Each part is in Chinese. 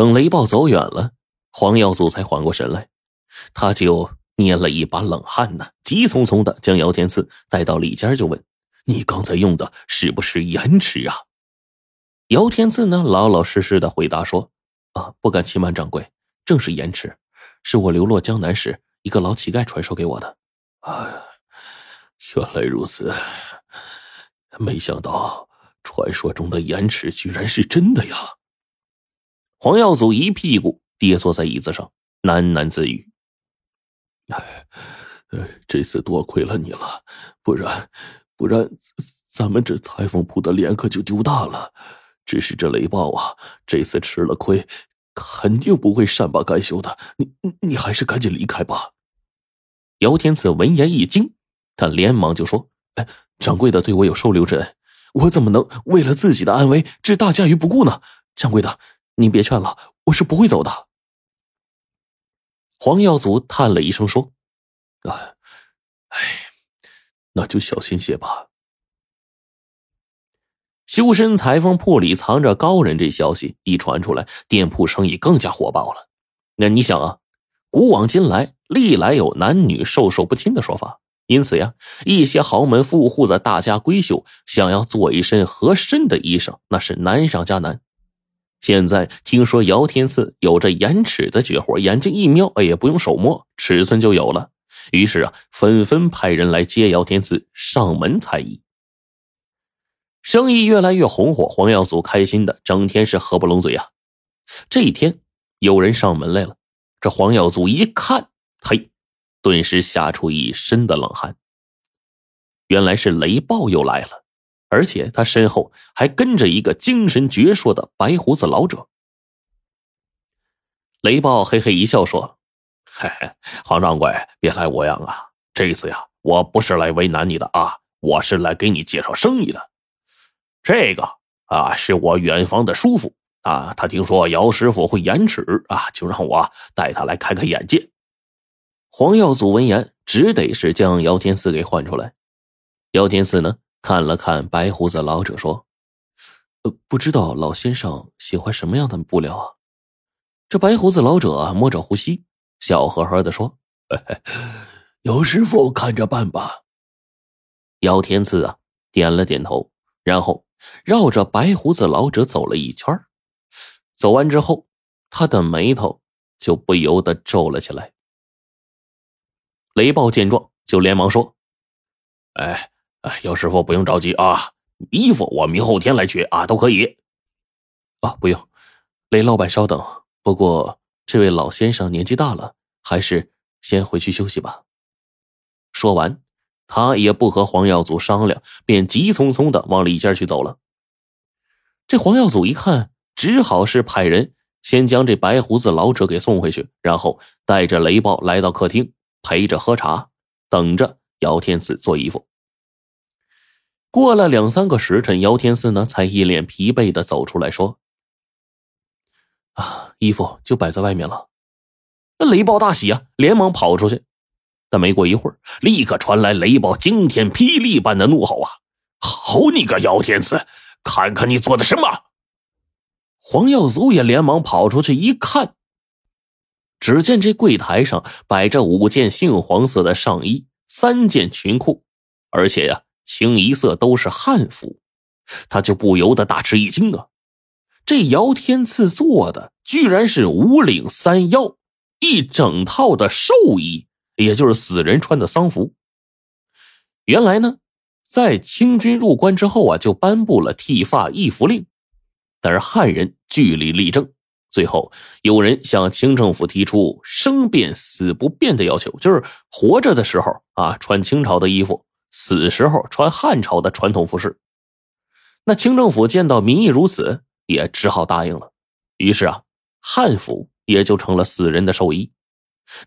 等雷暴走远了，黄耀祖才缓过神来，他就捏了一把冷汗呢，急匆匆的将姚天赐带到里间，就问：“你刚才用的是不是盐池啊？”姚天赐呢，老老实实的回答说：“啊，不敢欺瞒掌柜，正是盐池，是我流落江南时一个老乞丐传授给我的。”啊，原来如此，没想到传说中的盐池居然是真的呀！黄耀祖一屁股跌坐在椅子上，喃喃自语：“哎，这次多亏了你了，不然，不然，咱们这裁缝铺的脸可就丢大了。”只是这雷暴啊，这次吃了亏，肯定不会善罢甘休的。你你还是赶紧离开吧。姚天赐闻言一惊，他连忙就说：“哎，掌柜的对我有收留之恩，我怎么能为了自己的安危置大家于不顾呢？掌柜的，您别劝了，我是不会走的。”黄耀祖叹了一声说：“啊，哎，那就小心些吧。”修身裁缝铺里藏着高人，这消息一传出来，店铺生意更加火爆了。那你想啊，古往今来，历来有男女授受不亲的说法，因此呀，一些豪门富户的大家闺秀想要做一身合身的衣裳，那是难上加难。现在听说姚天赐有着眼尺的绝活，眼睛一瞄，哎，也不用手摸，尺寸就有了。于是啊，纷纷派人来接姚天赐上门裁衣。生意越来越红火，黄耀祖开心的整天是合不拢嘴啊。这一天，有人上门来了，这黄耀祖一看，嘿，顿时吓出一身的冷汗。原来是雷暴又来了，而且他身后还跟着一个精神矍铄的白胡子老者。雷暴嘿嘿一笑说：“嘿嘿，黄掌柜，别来无恙啊！这次呀，我不是来为难你的啊，我是来给你介绍生意的。”这个啊，是我远方的叔父啊，他听说姚师傅会延迟啊，就让我带他来开开眼界。黄耀祖闻言，只得是将姚天赐给唤出来。姚天赐呢，看了看白胡子老者，说：“呃，不知道老先生喜欢什么样的布料啊？”这白胡子老者摸着胡须，笑呵呵的说：“ 姚师傅看着办吧。”姚天赐啊，点了点头，然后。绕着白胡子老者走了一圈走完之后，他的眉头就不由得皱了起来。雷暴见状，就连忙说：“哎哎，姚师傅不用着急啊，衣服我明后天来取啊，都可以。”啊，不用，雷老板稍等。不过这位老先生年纪大了，还是先回去休息吧。说完。他也不和黄耀祖商量，便急匆匆的往里间去走了。这黄耀祖一看，只好是派人先将这白胡子老者给送回去，然后带着雷暴来到客厅，陪着喝茶，等着姚天赐做衣服。过了两三个时辰，姚天赐呢才一脸疲惫的走出来说：“啊，衣服就摆在外面了。”那雷暴大喜啊，连忙跑出去。但没过一会儿，立刻传来雷暴惊天霹雳般的怒吼：“啊！好你个姚天赐，看看你做的什么！”黄耀祖也连忙跑出去一看，只见这柜台上摆着五件杏黄色的上衣，三件裙裤，而且呀，清一色都是汉服，他就不由得大吃一惊啊！这姚天赐做的居然是五领三腰一整套的寿衣。也就是死人穿的丧服。原来呢，在清军入关之后啊，就颁布了剃发易服令，但是汉人据理力争，最后有人向清政府提出生变死不变的要求，就是活着的时候啊穿清朝的衣服，死时候穿汉朝的传统服饰。那清政府见到民意如此，也只好答应了。于是啊，汉服也就成了死人的寿衣。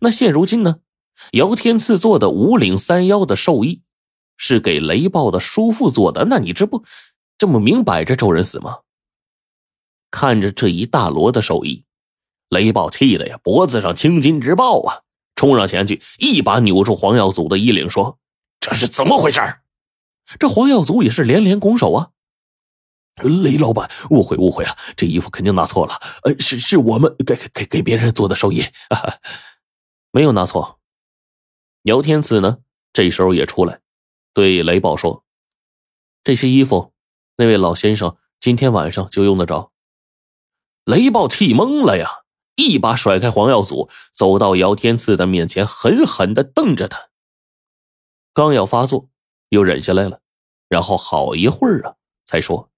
那现如今呢？姚天赐做的五领三腰的寿衣，是给雷暴的叔父做的。那你这不这么明摆着咒人死吗？看着这一大摞的寿衣，雷暴气的呀，脖子上青筋直爆啊！冲上前去，一把扭住黄耀祖的衣领，说：“这是怎么回事？”这黄耀祖也是连连拱手啊。雷老板，误会误会啊！这衣服肯定拿错了，呃，是是我们给给给给别人做的寿衣，啊，没有拿错。姚天赐呢，这时候也出来，对雷暴说：“这些衣服，那位老先生今天晚上就用得着。”雷暴气懵了呀，一把甩开黄耀祖，走到姚天赐的面前，狠狠的瞪着他。刚要发作，又忍下来了，然后好一会儿啊，才说。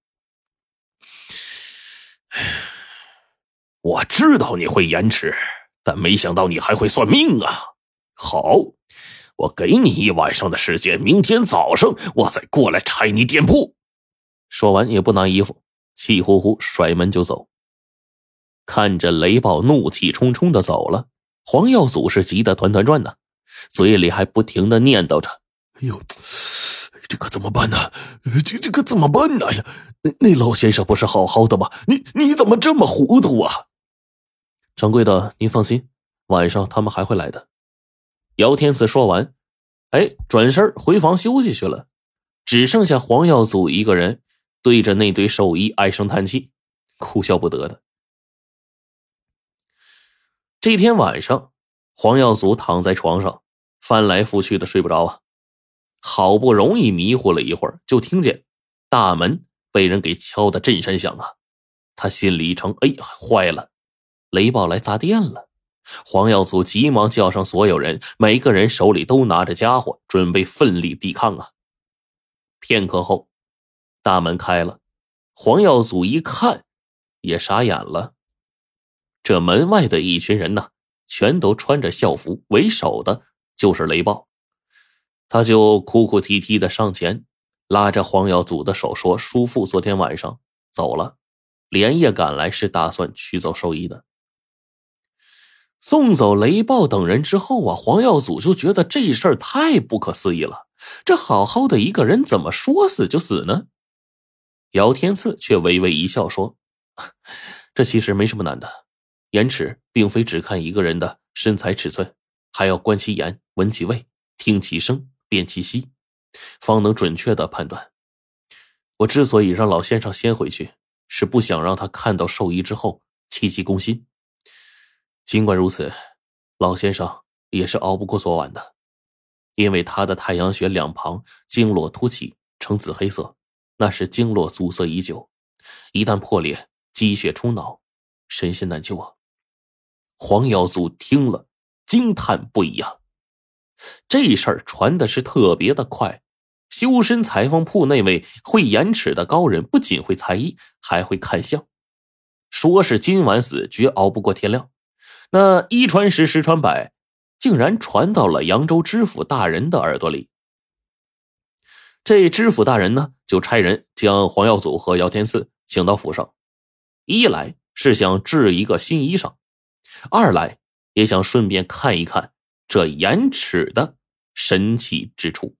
我知道你会延迟，但没想到你还会算命啊！好，我给你一晚上的时间，明天早上我再过来拆你店铺。说完也不拿衣服，气呼呼甩门就走。看着雷暴怒气冲冲的走了，黄耀祖是急得团团转呢，嘴里还不停的念叨着：“哎呦，这可怎么办呢？这这可怎么办呢？呀！”那那老先生不是好好的吗？你你怎么这么糊涂啊？掌柜的，您放心，晚上他们还会来的。姚天赐说完，哎，转身回房休息去了，只剩下黄耀祖一个人对着那堆寿衣唉声叹气，哭笑不得的。这天晚上，黄耀祖躺在床上翻来覆去的睡不着啊，好不容易迷糊了一会儿，就听见大门。被人给敲的震山响啊！他心里一沉，哎，坏了，雷暴来砸店了。黄耀祖急忙叫上所有人，每个人手里都拿着家伙，准备奋力抵抗啊！片刻后，大门开了，黄耀祖一看，也傻眼了。这门外的一群人呢，全都穿着校服，为首的就是雷暴，他就哭哭啼啼的上前。拉着黄耀祖的手说：“叔父昨天晚上走了，连夜赶来是打算取走寿衣的。”送走雷暴等人之后啊，黄耀祖就觉得这事儿太不可思议了。这好好的一个人，怎么说死就死呢？姚天赐却微微一笑说：“ 这其实没什么难的，眼尺并非只看一个人的身材尺寸，还要观其言、闻其味、听其声、辨其息。”方能准确的判断。我之所以让老先生先回去，是不想让他看到寿衣之后气急攻心。尽管如此，老先生也是熬不过昨晚的，因为他的太阳穴两旁经络凸起，呈紫黑色，那是经络阻塞已久，一旦破裂，积血冲脑，神仙难救啊！黄耀祖听了，惊叹不已啊！这事儿传的是特别的快。修身裁缝铺那位会延尺的高人，不仅会裁衣，还会看相。说是今晚死，绝熬不过天亮。那一传十，十传百，竟然传到了扬州知府大人的耳朵里。这知府大人呢，就差人将黄耀祖和姚天赐请到府上，一来是想制一个新衣裳，二来也想顺便看一看这延迟的神奇之处。